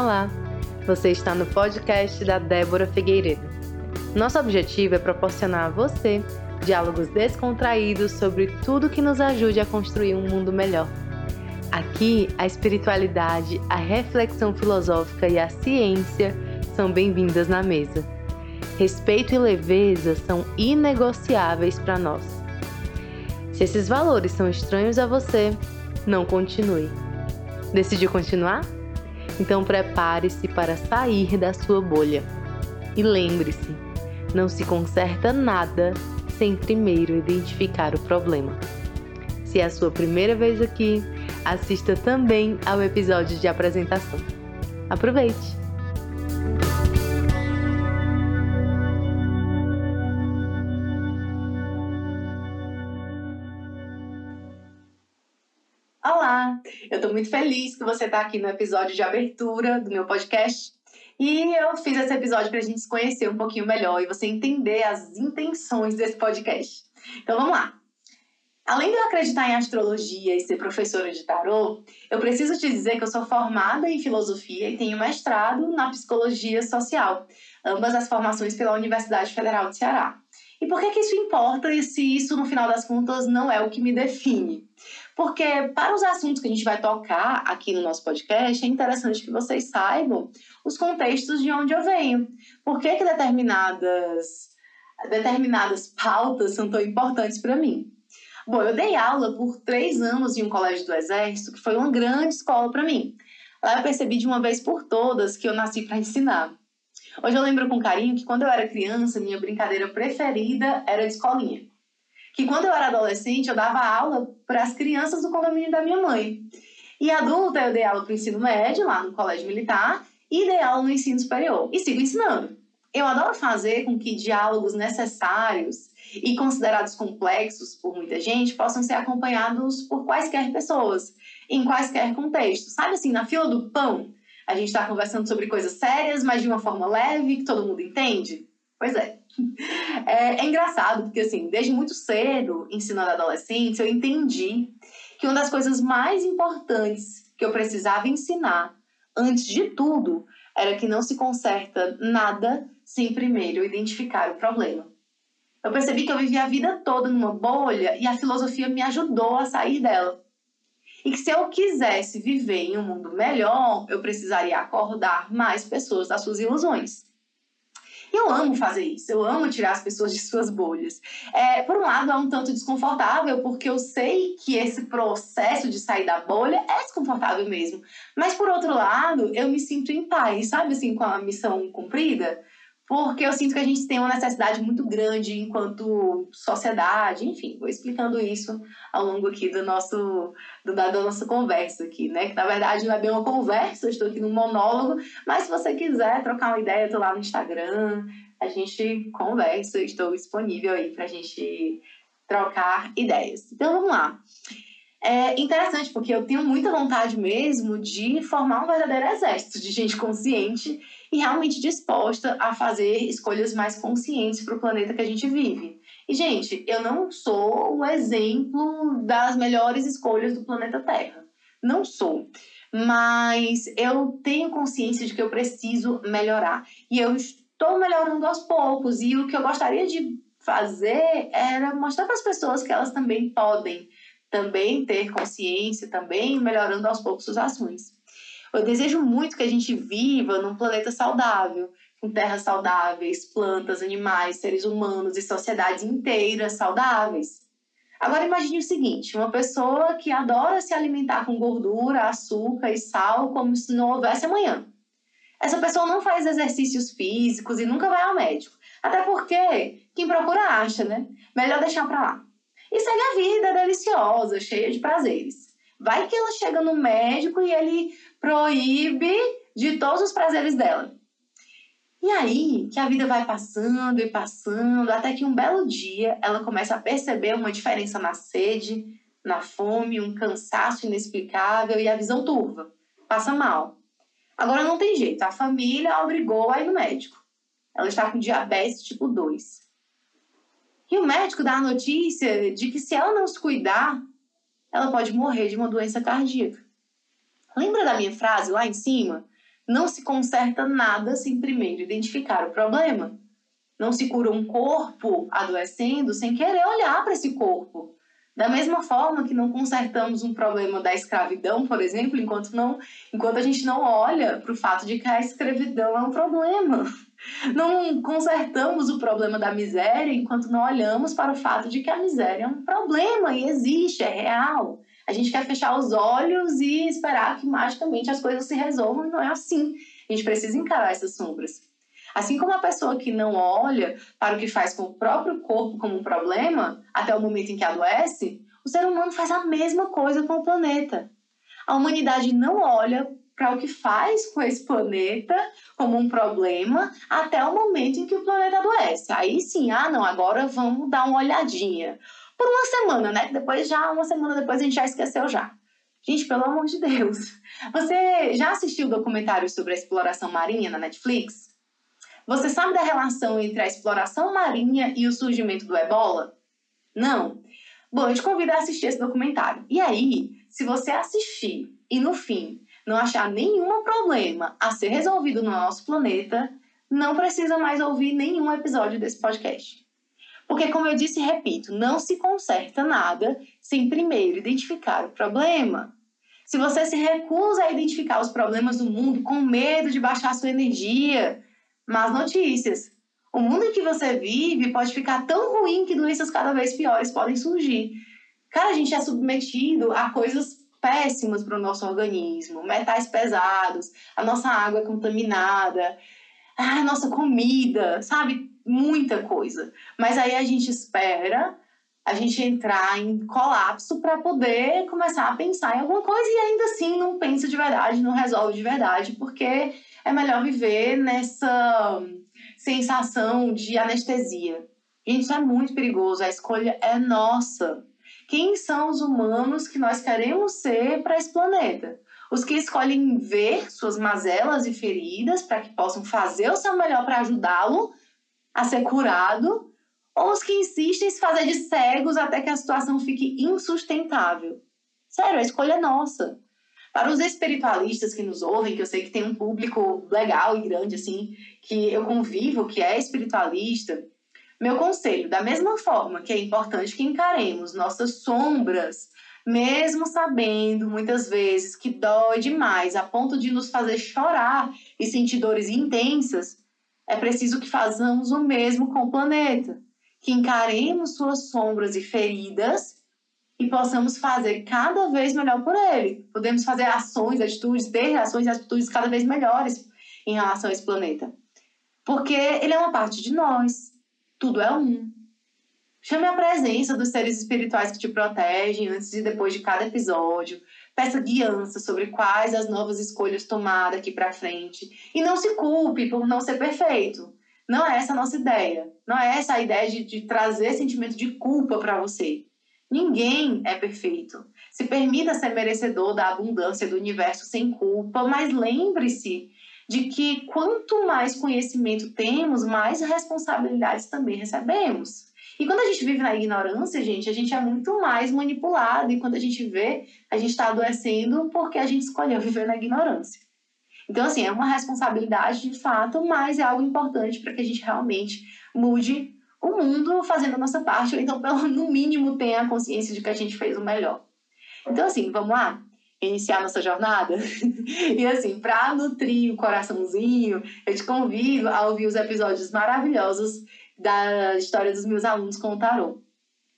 Olá! Você está no podcast da Débora Figueiredo. Nosso objetivo é proporcionar a você diálogos descontraídos sobre tudo que nos ajude a construir um mundo melhor. Aqui, a espiritualidade, a reflexão filosófica e a ciência são bem-vindas na mesa. Respeito e leveza são inegociáveis para nós. Se esses valores são estranhos a você, não continue. Decidiu continuar? Então prepare-se para sair da sua bolha. E lembre-se, não se conserta nada sem primeiro identificar o problema. Se é a sua primeira vez aqui, assista também ao episódio de apresentação. Aproveite! Muito feliz que você está aqui no episódio de abertura do meu podcast. E eu fiz esse episódio para a gente se conhecer um pouquinho melhor e você entender as intenções desse podcast. Então vamos lá! Além de eu acreditar em astrologia e ser professora de tarô, eu preciso te dizer que eu sou formada em filosofia e tenho mestrado na psicologia social, ambas as formações pela Universidade Federal do Ceará. E por que, que isso importa e se isso, no final das contas, não é o que me define? Porque para os assuntos que a gente vai tocar aqui no nosso podcast, é interessante que vocês saibam os contextos de onde eu venho. Por que, que determinadas, determinadas pautas são tão importantes para mim? Bom, eu dei aula por três anos em um colégio do Exército, que foi uma grande escola para mim. Lá eu percebi de uma vez por todas que eu nasci para ensinar. Hoje eu lembro com carinho que quando eu era criança, minha brincadeira preferida era de escolinha que quando eu era adolescente eu dava aula para as crianças do condomínio da minha mãe. E adulta eu dei aula para o ensino médio, lá no colégio militar, e dei aula no ensino superior. E sigo ensinando. Eu adoro fazer com que diálogos necessários e considerados complexos por muita gente possam ser acompanhados por quaisquer pessoas, em quaisquer contextos. Sabe assim, na fila do pão, a gente está conversando sobre coisas sérias, mas de uma forma leve, que todo mundo entende? Pois é. É. É engraçado, porque assim, desde muito cedo, ensinando adolescentes, eu entendi que uma das coisas mais importantes que eu precisava ensinar, antes de tudo, era que não se conserta nada sem primeiro identificar o problema. Eu percebi que eu vivia a vida toda numa bolha e a filosofia me ajudou a sair dela. E que se eu quisesse viver em um mundo melhor, eu precisaria acordar mais pessoas das suas ilusões. Eu amo fazer isso, eu amo tirar as pessoas de suas bolhas. É, por um lado, é um tanto desconfortável, porque eu sei que esse processo de sair da bolha é desconfortável mesmo. Mas por outro lado, eu me sinto em paz, sabe assim, com a missão cumprida porque eu sinto que a gente tem uma necessidade muito grande enquanto sociedade, enfim, vou explicando isso ao longo aqui do nosso do, da, nossa conversa aqui, né? Que na verdade não é bem uma conversa, eu estou aqui num monólogo, mas se você quiser trocar uma ideia, eu tô lá no Instagram, a gente conversa, eu estou disponível aí para a gente trocar ideias. Então vamos lá. É interessante porque eu tenho muita vontade mesmo de formar um verdadeiro exército de gente consciente e realmente disposta a fazer escolhas mais conscientes para o planeta que a gente vive. E, gente, eu não sou o exemplo das melhores escolhas do planeta Terra. Não sou. Mas eu tenho consciência de que eu preciso melhorar. E eu estou melhorando aos poucos. E o que eu gostaria de fazer era mostrar para as pessoas que elas também podem também ter consciência, também melhorando aos poucos suas ações. Eu desejo muito que a gente viva num planeta saudável, com terras saudáveis, plantas, animais, seres humanos e sociedades inteiras saudáveis. Agora imagine o seguinte: uma pessoa que adora se alimentar com gordura, açúcar e sal como se não houvesse amanhã. Essa pessoa não faz exercícios físicos e nunca vai ao médico. Até porque quem procura acha, né? Melhor deixar pra lá. E segue a vida deliciosa, cheia de prazeres. Vai que ela chega no médico e ele proíbe de todos os prazeres dela. E aí que a vida vai passando e passando, até que um belo dia ela começa a perceber uma diferença na sede, na fome, um cansaço inexplicável e a visão turva. Passa mal. Agora não tem jeito, a família a obrigou a ir no médico. Ela está com diabetes tipo 2. E o médico dá a notícia de que se ela não se cuidar, ela pode morrer de uma doença cardíaca. Lembra da minha frase lá em cima? Não se conserta nada sem primeiro identificar o problema. Não se cura um corpo adoecendo sem querer olhar para esse corpo. Da mesma forma que não consertamos um problema da escravidão, por exemplo, enquanto, não, enquanto a gente não olha para o fato de que a escravidão é um problema. Não consertamos o problema da miséria enquanto não olhamos para o fato de que a miséria é um problema e existe, é real. A gente quer fechar os olhos e esperar que magicamente as coisas se resolvam, e não é assim. A gente precisa encarar essas sombras. Assim como a pessoa que não olha para o que faz com o próprio corpo como um problema, até o momento em que adoece, o ser humano faz a mesma coisa com o planeta. A humanidade não olha para o que faz com esse planeta como um problema até o momento em que o planeta adoece. Aí sim, ah, não, agora vamos dar uma olhadinha. Por uma semana, né? Depois já, uma semana depois a gente já esqueceu já. Gente, pelo amor de Deus. Você já assistiu o documentário sobre a exploração marinha na Netflix? Você sabe da relação entre a exploração marinha e o surgimento do ebola? Não? Bom, eu te convido a assistir esse documentário. E aí, se você assistir e no fim não achar nenhum problema a ser resolvido no nosso planeta, não precisa mais ouvir nenhum episódio desse podcast. Porque, como eu disse e repito, não se conserta nada sem primeiro identificar o problema. Se você se recusa a identificar os problemas do mundo com medo de baixar sua energia, más notícias. O mundo em que você vive pode ficar tão ruim que doenças cada vez piores podem surgir. Cara, a gente é submetido a coisas péssimas para o nosso organismo, metais pesados, a nossa água é contaminada, a nossa comida, sabe? Muita coisa. Mas aí a gente espera a gente entrar em colapso para poder começar a pensar em alguma coisa e ainda assim não pensa de verdade, não resolve de verdade, porque é melhor viver nessa sensação de anestesia. Gente, isso é muito perigoso, a escolha é nossa quem são os humanos que nós queremos ser para esse planeta. Os que escolhem ver suas mazelas e feridas para que possam fazer o seu melhor para ajudá-lo a ser curado, ou os que insistem em se fazer de cegos até que a situação fique insustentável. Sério, a escolha é nossa. Para os espiritualistas que nos ouvem, que eu sei que tem um público legal e grande assim, que eu convivo, que é espiritualista, meu conselho, da mesma forma que é importante que encaremos nossas sombras, mesmo sabendo muitas vezes que dói demais a ponto de nos fazer chorar e sentir dores intensas, é preciso que façamos o mesmo com o planeta, que encaremos suas sombras e feridas e possamos fazer cada vez melhor por ele. Podemos fazer ações, atitudes, ter ações e atitudes cada vez melhores em relação a esse planeta. Porque ele é uma parte de nós tudo é um. Chame a presença dos seres espirituais que te protegem antes e depois de cada episódio. Peça guiança sobre quais as novas escolhas tomar daqui para frente. E não se culpe por não ser perfeito. Não é essa a nossa ideia. Não é essa a ideia de, de trazer sentimento de culpa para você. Ninguém é perfeito. Se permita ser merecedor da abundância do universo sem culpa, mas lembre-se de que quanto mais conhecimento temos, mais responsabilidades também recebemos. E quando a gente vive na ignorância, gente, a gente é muito mais manipulado. E quando a gente vê, a gente está adoecendo porque a gente escolheu viver na ignorância. Então, assim, é uma responsabilidade de fato, mas é algo importante para que a gente realmente mude o mundo fazendo a nossa parte, ou então, pelo no mínimo, tenha a consciência de que a gente fez o melhor. Então, assim, vamos lá? Iniciar nossa jornada. e assim, para nutrir o coraçãozinho, eu te convido a ouvir os episódios maravilhosos da história dos meus alunos com o tarô.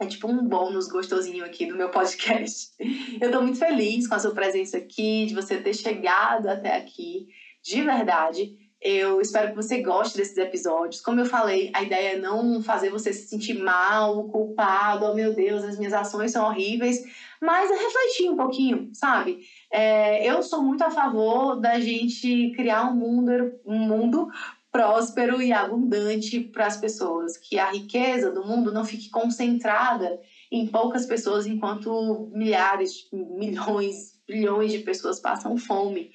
É tipo um bônus gostosinho aqui do meu podcast. Eu tô muito feliz com a sua presença aqui, de você ter chegado até aqui, de verdade. Eu espero que você goste desses episódios. Como eu falei, a ideia é não fazer você se sentir mal, culpado, oh meu Deus, as minhas ações são horríveis, mas é refletir um pouquinho, sabe? É, eu sou muito a favor da gente criar um mundo, um mundo próspero e abundante para as pessoas, que a riqueza do mundo não fique concentrada em poucas pessoas, enquanto milhares, milhões, bilhões de pessoas passam fome.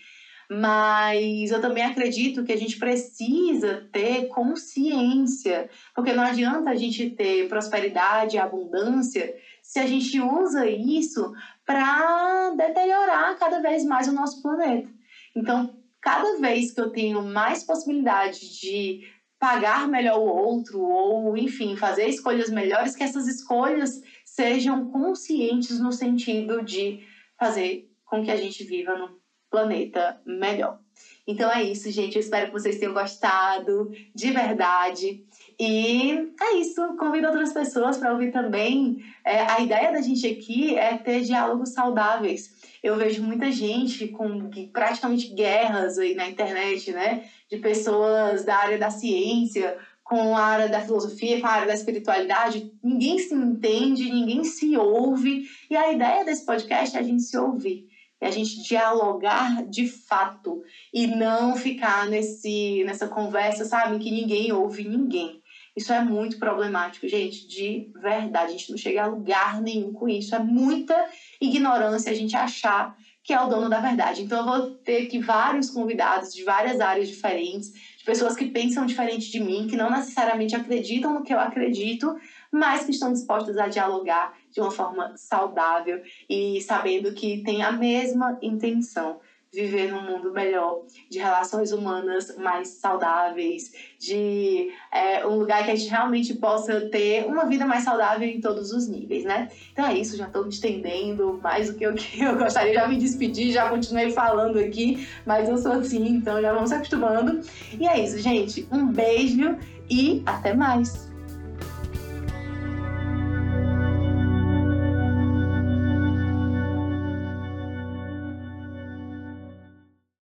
Mas eu também acredito que a gente precisa ter consciência, porque não adianta a gente ter prosperidade e abundância se a gente usa isso para deteriorar cada vez mais o nosso planeta. Então, cada vez que eu tenho mais possibilidade de pagar melhor o outro, ou enfim, fazer escolhas melhores, que essas escolhas sejam conscientes no sentido de fazer com que a gente viva num planeta melhor. Então é isso, gente. Eu espero que vocês tenham gostado de verdade. E é isso. Convido outras pessoas para ouvir também. É, a ideia da gente aqui é ter diálogos saudáveis. Eu vejo muita gente com praticamente guerras aí na internet, né? De pessoas da área da ciência com a área da filosofia, com a área da espiritualidade. Ninguém se entende, ninguém se ouve. E a ideia desse podcast é a gente se ouvir é a gente dialogar de fato e não ficar nesse, nessa conversa, sabe, que ninguém ouve ninguém. Isso é muito problemático, gente, de verdade. A gente não chega a lugar nenhum com isso. É muita ignorância a gente achar que é o dono da verdade. Então, eu vou ter aqui vários convidados de várias áreas diferentes, de pessoas que pensam diferente de mim, que não necessariamente acreditam no que eu acredito, mas que estão dispostas a dialogar de uma forma saudável e sabendo que tem a mesma intenção viver num mundo melhor, de relações humanas mais saudáveis, de é, um lugar que a gente realmente possa ter uma vida mais saudável em todos os níveis, né? Então é isso, já estou me estendendo mais do que eu, que eu gostaria, já me despedi, já continuei falando aqui, mas eu sou assim, então já vamos se acostumando. E é isso, gente. Um beijo e até mais!